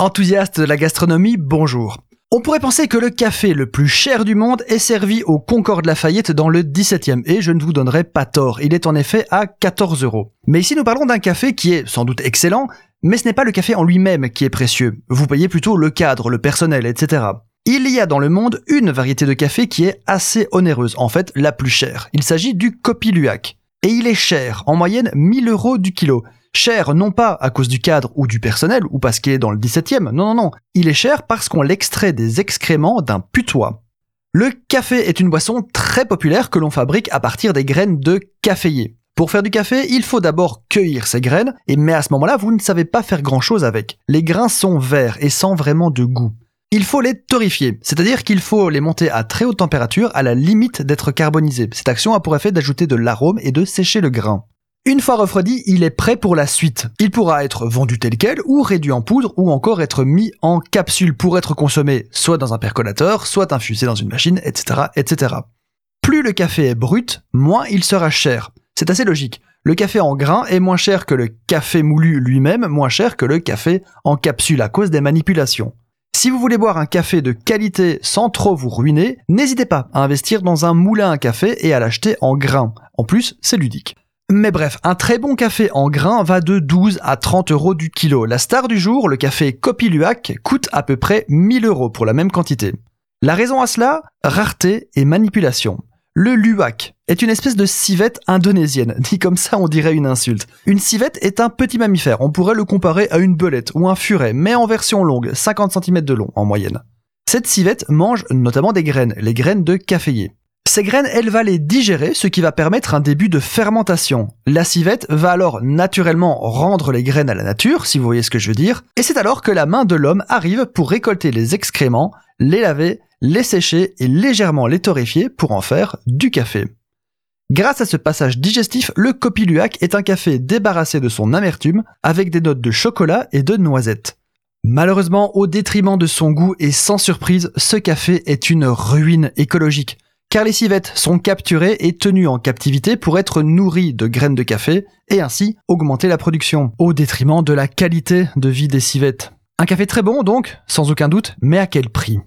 Enthousiaste de la gastronomie, bonjour. On pourrait penser que le café le plus cher du monde est servi au Concorde Lafayette dans le 17e, et je ne vous donnerai pas tort, il est en effet à 14 euros. Mais ici nous parlons d'un café qui est sans doute excellent, mais ce n'est pas le café en lui-même qui est précieux, vous payez plutôt le cadre, le personnel, etc. Il y a dans le monde une variété de café qui est assez onéreuse, en fait la plus chère. Il s'agit du Copiluac. Et il est cher, en moyenne 1000 euros du kilo. Cher non pas à cause du cadre ou du personnel ou parce qu'il est dans le 17e, non non non, il est cher parce qu'on l'extrait des excréments d'un putois. Le café est une boisson très populaire que l'on fabrique à partir des graines de caféier. Pour faire du café, il faut d'abord cueillir ces graines, et mais à ce moment-là, vous ne savez pas faire grand-chose avec. Les grains sont verts et sans vraiment de goût. Il faut les torréfier, c'est-à-dire qu'il faut les monter à très haute température à la limite d'être carbonisés. Cette action a pour effet d'ajouter de l'arôme et de sécher le grain. Une fois refroidi, il est prêt pour la suite. Il pourra être vendu tel quel, ou réduit en poudre, ou encore être mis en capsule pour être consommé soit dans un percolateur, soit infusé dans une machine, etc., etc. Plus le café est brut, moins il sera cher. C'est assez logique. Le café en grain est moins cher que le café moulu lui-même, moins cher que le café en capsule à cause des manipulations. Si vous voulez boire un café de qualité sans trop vous ruiner, n'hésitez pas à investir dans un moulin à café et à l'acheter en grain. En plus, c'est ludique. Mais bref, un très bon café en grains va de 12 à 30 euros du kilo. La star du jour, le café Copiluac, coûte à peu près 1000 euros pour la même quantité. La raison à cela Rareté et manipulation. Le luwak est une espèce de civette indonésienne. Dit comme ça, on dirait une insulte. Une civette est un petit mammifère. On pourrait le comparer à une belette ou un furet, mais en version longue, 50 cm de long en moyenne. Cette civette mange notamment des graines, les graines de caféier. Ces graines, elle va les digérer, ce qui va permettre un début de fermentation. La civette va alors naturellement rendre les graines à la nature, si vous voyez ce que je veux dire, et c'est alors que la main de l'homme arrive pour récolter les excréments, les laver, les sécher et légèrement les torréfier pour en faire du café. Grâce à ce passage digestif, le Copiluac est un café débarrassé de son amertume avec des notes de chocolat et de noisettes. Malheureusement, au détriment de son goût et sans surprise, ce café est une ruine écologique car les civettes sont capturées et tenues en captivité pour être nourries de graines de café et ainsi augmenter la production, au détriment de la qualité de vie des civettes. Un café très bon donc, sans aucun doute, mais à quel prix?